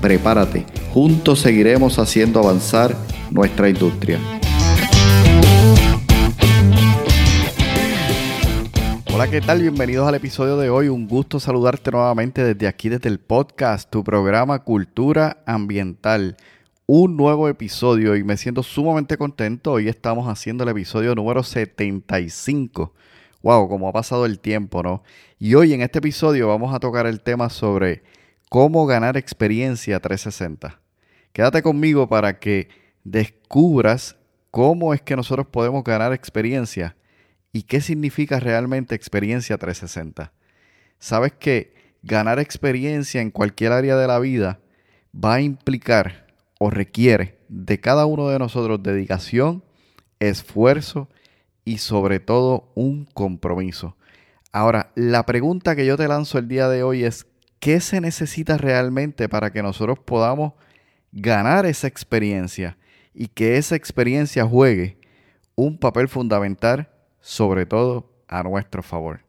Prepárate, juntos seguiremos haciendo avanzar nuestra industria. Hola, ¿qué tal? Bienvenidos al episodio de hoy. Un gusto saludarte nuevamente desde aquí, desde el podcast, tu programa Cultura Ambiental. Un nuevo episodio y me siento sumamente contento. Hoy estamos haciendo el episodio número 75. Wow, como ha pasado el tiempo, ¿no? Y hoy en este episodio vamos a tocar el tema sobre cómo ganar experiencia 360. Quédate conmigo para que descubras cómo es que nosotros podemos ganar experiencia y qué significa realmente experiencia 360. Sabes que ganar experiencia en cualquier área de la vida va a implicar o requiere de cada uno de nosotros dedicación, esfuerzo y sobre todo un compromiso. Ahora, la pregunta que yo te lanzo el día de hoy es, ¿qué se necesita realmente para que nosotros podamos ganar esa experiencia y que esa experiencia juegue un papel fundamental sobre todo a nuestro favor.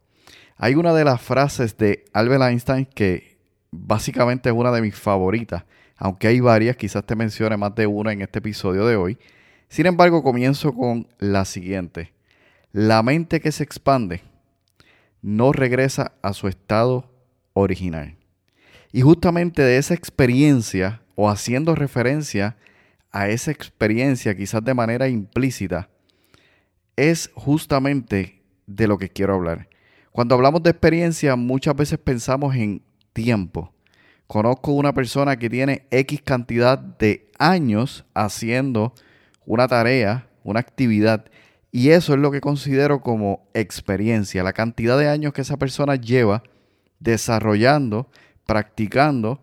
Hay una de las frases de Albert Einstein que básicamente es una de mis favoritas, aunque hay varias, quizás te mencione más de una en este episodio de hoy. Sin embargo, comienzo con la siguiente. La mente que se expande no regresa a su estado original. Y justamente de esa experiencia, o haciendo referencia a esa experiencia quizás de manera implícita, es justamente de lo que quiero hablar. Cuando hablamos de experiencia, muchas veces pensamos en tiempo. Conozco una persona que tiene X cantidad de años haciendo una tarea, una actividad, y eso es lo que considero como experiencia, la cantidad de años que esa persona lleva desarrollando, practicando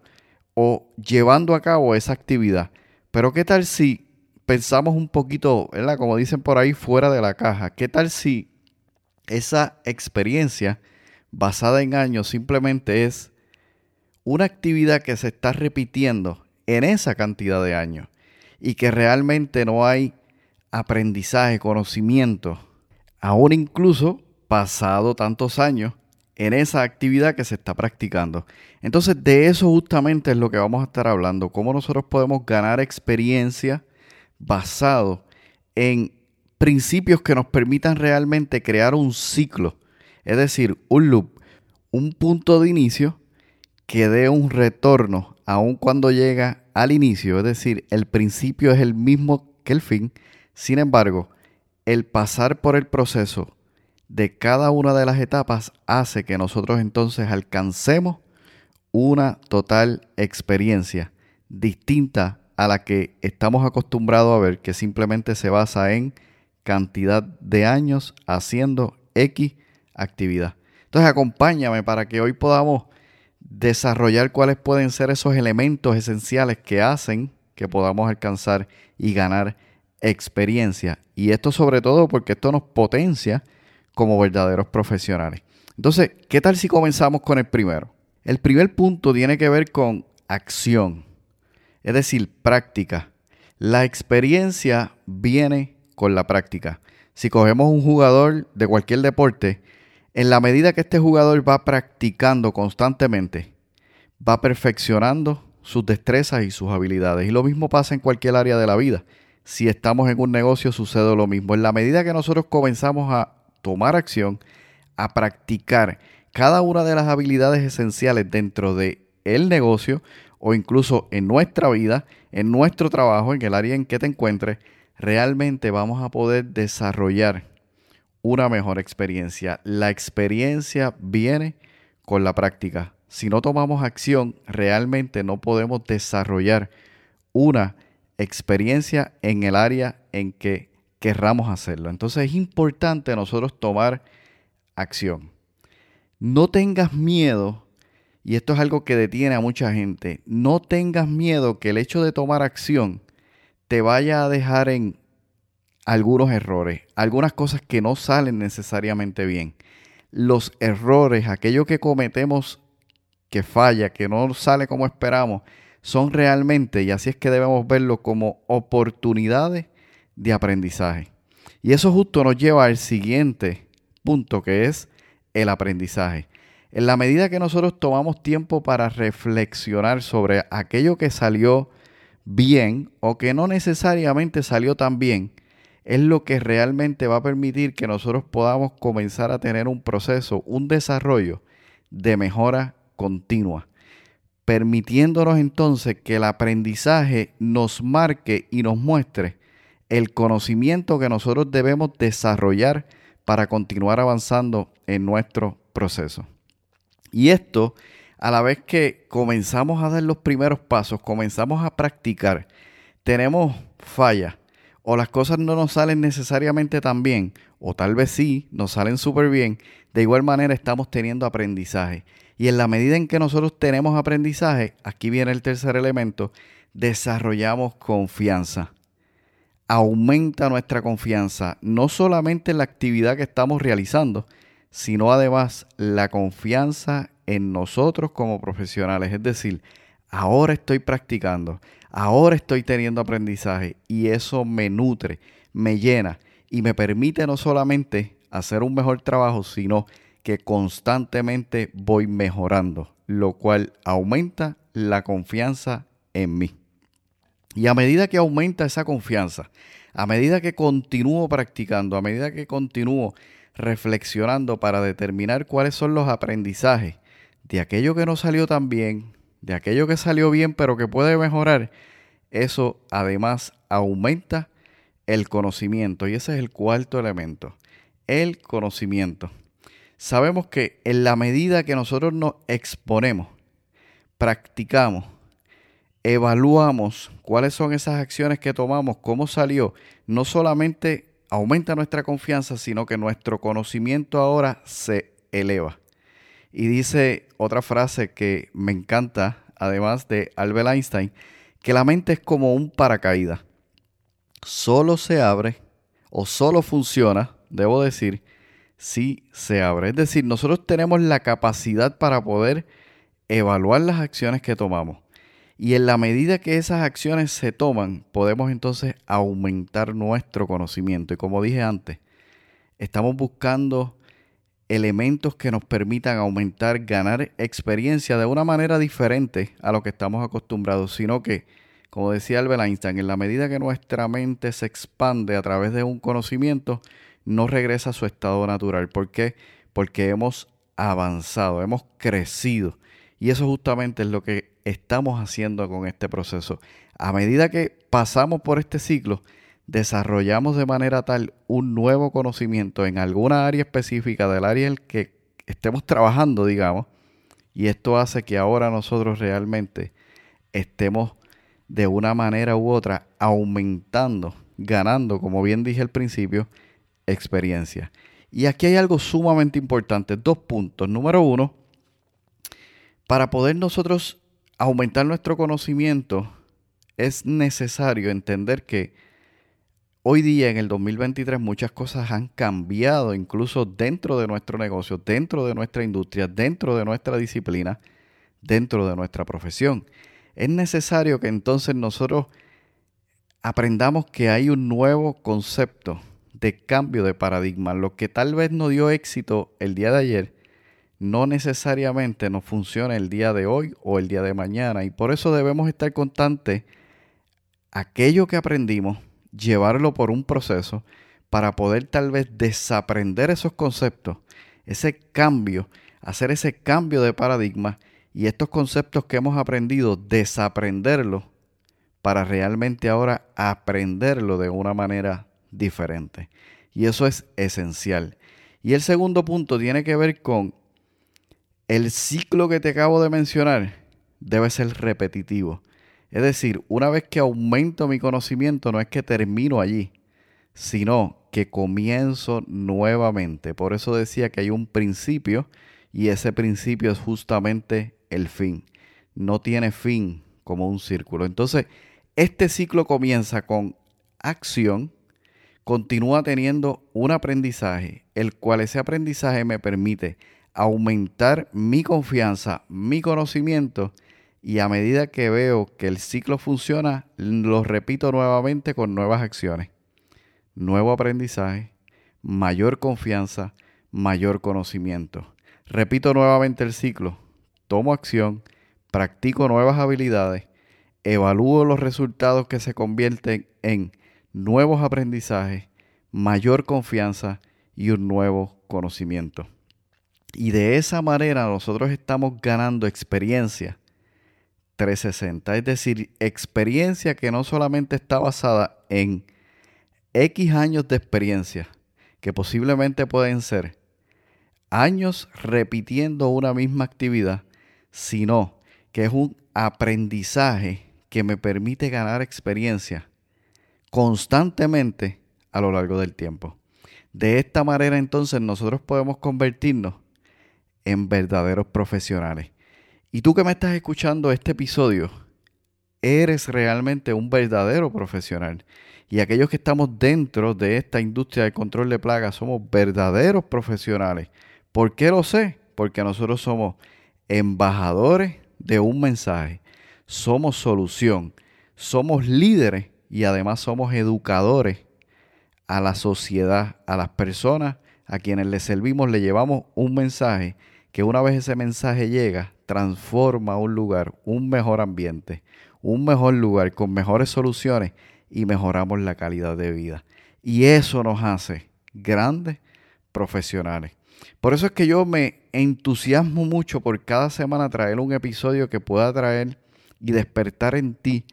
o llevando a cabo esa actividad. Pero ¿qué tal si pensamos un poquito. Como dicen por ahí, fuera de la caja. ¿Qué tal si esa experiencia basada en años simplemente es una actividad que se está repitiendo en esa cantidad de años y que realmente no hay aprendizaje, conocimiento, aún incluso pasado tantos años en esa actividad que se está practicando. Entonces de eso justamente es lo que vamos a estar hablando, cómo nosotros podemos ganar experiencia basado en principios que nos permitan realmente crear un ciclo, es decir, un loop, un punto de inicio que dé un retorno aun cuando llega al inicio, es decir, el principio es el mismo que el fin, sin embargo, el pasar por el proceso de cada una de las etapas hace que nosotros entonces alcancemos una total experiencia distinta a la que estamos acostumbrados a ver, que simplemente se basa en cantidad de años haciendo X actividad. Entonces acompáñame para que hoy podamos desarrollar cuáles pueden ser esos elementos esenciales que hacen que podamos alcanzar y ganar experiencia. Y esto sobre todo porque esto nos potencia como verdaderos profesionales. Entonces, ¿qué tal si comenzamos con el primero? El primer punto tiene que ver con acción es decir, práctica. La experiencia viene con la práctica. Si cogemos un jugador de cualquier deporte, en la medida que este jugador va practicando constantemente, va perfeccionando sus destrezas y sus habilidades. Y lo mismo pasa en cualquier área de la vida. Si estamos en un negocio sucede lo mismo. En la medida que nosotros comenzamos a tomar acción, a practicar cada una de las habilidades esenciales dentro de el negocio, o incluso en nuestra vida, en nuestro trabajo, en el área en que te encuentres, realmente vamos a poder desarrollar una mejor experiencia. La experiencia viene con la práctica. Si no tomamos acción, realmente no podemos desarrollar una experiencia en el área en que querramos hacerlo. Entonces es importante nosotros tomar acción. No tengas miedo y esto es algo que detiene a mucha gente, no tengas miedo que el hecho de tomar acción te vaya a dejar en algunos errores, algunas cosas que no salen necesariamente bien. Los errores, aquello que cometemos que falla, que no sale como esperamos, son realmente, y así es que debemos verlo como oportunidades de aprendizaje. Y eso justo nos lleva al siguiente punto, que es el aprendizaje. En la medida que nosotros tomamos tiempo para reflexionar sobre aquello que salió bien o que no necesariamente salió tan bien, es lo que realmente va a permitir que nosotros podamos comenzar a tener un proceso, un desarrollo de mejora continua, permitiéndonos entonces que el aprendizaje nos marque y nos muestre el conocimiento que nosotros debemos desarrollar para continuar avanzando en nuestro proceso. Y esto, a la vez que comenzamos a dar los primeros pasos, comenzamos a practicar, tenemos fallas o las cosas no nos salen necesariamente tan bien, o tal vez sí, nos salen súper bien, de igual manera estamos teniendo aprendizaje. Y en la medida en que nosotros tenemos aprendizaje, aquí viene el tercer elemento, desarrollamos confianza. Aumenta nuestra confianza, no solamente en la actividad que estamos realizando, sino además la confianza en nosotros como profesionales. Es decir, ahora estoy practicando, ahora estoy teniendo aprendizaje y eso me nutre, me llena y me permite no solamente hacer un mejor trabajo, sino que constantemente voy mejorando, lo cual aumenta la confianza en mí. Y a medida que aumenta esa confianza, a medida que continúo practicando, a medida que continúo reflexionando para determinar cuáles son los aprendizajes de aquello que no salió tan bien, de aquello que salió bien pero que puede mejorar, eso además aumenta el conocimiento. Y ese es el cuarto elemento, el conocimiento. Sabemos que en la medida que nosotros nos exponemos, practicamos, evaluamos cuáles son esas acciones que tomamos, cómo salió, no solamente aumenta nuestra confianza, sino que nuestro conocimiento ahora se eleva. Y dice otra frase que me encanta, además de Albert Einstein, que la mente es como un paracaídas. Solo se abre o solo funciona, debo decir, si se abre. Es decir, nosotros tenemos la capacidad para poder evaluar las acciones que tomamos. Y en la medida que esas acciones se toman, podemos entonces aumentar nuestro conocimiento. Y como dije antes, estamos buscando elementos que nos permitan aumentar, ganar experiencia de una manera diferente a lo que estamos acostumbrados, sino que, como decía Albert Einstein, en la medida que nuestra mente se expande a través de un conocimiento, no regresa a su estado natural. ¿Por qué? Porque hemos avanzado, hemos crecido. Y eso justamente es lo que estamos haciendo con este proceso. A medida que pasamos por este ciclo, desarrollamos de manera tal un nuevo conocimiento en alguna área específica del área en que estemos trabajando, digamos, y esto hace que ahora nosotros realmente estemos de una manera u otra aumentando, ganando, como bien dije al principio, experiencia. Y aquí hay algo sumamente importante, dos puntos. Número uno, para poder nosotros aumentar nuestro conocimiento, es necesario entender que hoy día, en el 2023, muchas cosas han cambiado, incluso dentro de nuestro negocio, dentro de nuestra industria, dentro de nuestra disciplina, dentro de nuestra profesión. Es necesario que entonces nosotros aprendamos que hay un nuevo concepto de cambio de paradigma. Lo que tal vez no dio éxito el día de ayer, no necesariamente nos funciona el día de hoy o el día de mañana. Y por eso debemos estar constantes. Aquello que aprendimos, llevarlo por un proceso para poder tal vez desaprender esos conceptos, ese cambio, hacer ese cambio de paradigma y estos conceptos que hemos aprendido, desaprenderlos para realmente ahora aprenderlo de una manera diferente. Y eso es esencial. Y el segundo punto tiene que ver con el ciclo que te acabo de mencionar debe ser repetitivo. Es decir, una vez que aumento mi conocimiento, no es que termino allí, sino que comienzo nuevamente. Por eso decía que hay un principio y ese principio es justamente el fin. No tiene fin como un círculo. Entonces, Este ciclo comienza con acción, continúa teniendo un aprendizaje, el cual ese aprendizaje me permite aumentar mi confianza, mi conocimiento y a medida que veo que el ciclo funciona, lo repito nuevamente con nuevas acciones. Nuevo aprendizaje, mayor confianza, mayor conocimiento. Repito nuevamente el ciclo, tomo acción, practico nuevas habilidades, evalúo los resultados que se convierten en nuevos aprendizajes, mayor confianza y un nuevo conocimiento. Y de esa manera nosotros estamos ganando experiencia 360, es decir, experiencia que no solamente está basada en X años de experiencia, que posiblemente pueden ser años repitiendo una misma actividad, sino que es un aprendizaje que me permite ganar experiencia constantemente a lo largo del tiempo. De esta manera entonces nosotros podemos convertirnos en verdaderos profesionales. Y tú que me estás escuchando este episodio, eres realmente un verdadero profesional. Y aquellos que estamos dentro de esta industria de control de plagas somos verdaderos profesionales. ¿Por qué lo sé? Porque nosotros somos embajadores de un mensaje. Somos solución. Somos líderes y además somos educadores a la sociedad, a las personas a quienes le servimos, le llevamos un mensaje que una vez ese mensaje llega, transforma un lugar, un mejor ambiente, un mejor lugar con mejores soluciones y mejoramos la calidad de vida. Y eso nos hace grandes profesionales. Por eso es que yo me entusiasmo mucho por cada semana traer un episodio que pueda traer y despertar en ti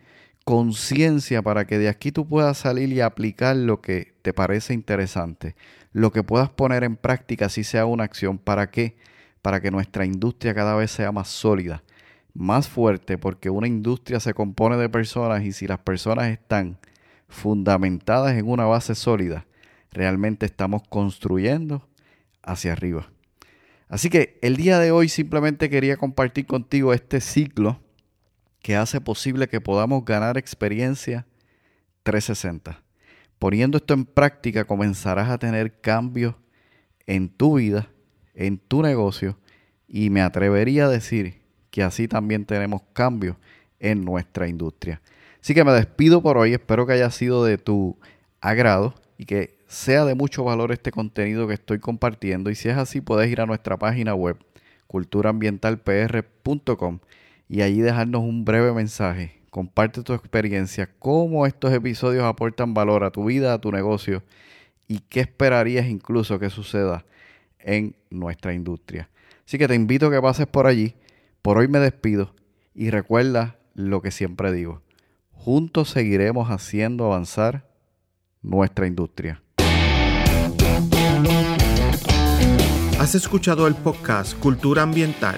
conciencia para que de aquí tú puedas salir y aplicar lo que te parece interesante, lo que puedas poner en práctica si sea una acción. ¿Para qué? Para que nuestra industria cada vez sea más sólida, más fuerte, porque una industria se compone de personas y si las personas están fundamentadas en una base sólida, realmente estamos construyendo hacia arriba. Así que el día de hoy simplemente quería compartir contigo este ciclo que hace posible que podamos ganar experiencia 360. Poniendo esto en práctica comenzarás a tener cambios en tu vida, en tu negocio y me atrevería a decir que así también tenemos cambios en nuestra industria. Así que me despido por hoy, espero que haya sido de tu agrado y que sea de mucho valor este contenido que estoy compartiendo y si es así puedes ir a nuestra página web culturaambientalpr.com y allí dejarnos un breve mensaje. Comparte tu experiencia, cómo estos episodios aportan valor a tu vida, a tu negocio y qué esperarías incluso que suceda en nuestra industria. Así que te invito a que pases por allí. Por hoy me despido y recuerda lo que siempre digo. Juntos seguiremos haciendo avanzar nuestra industria. Has escuchado el podcast Cultura Ambiental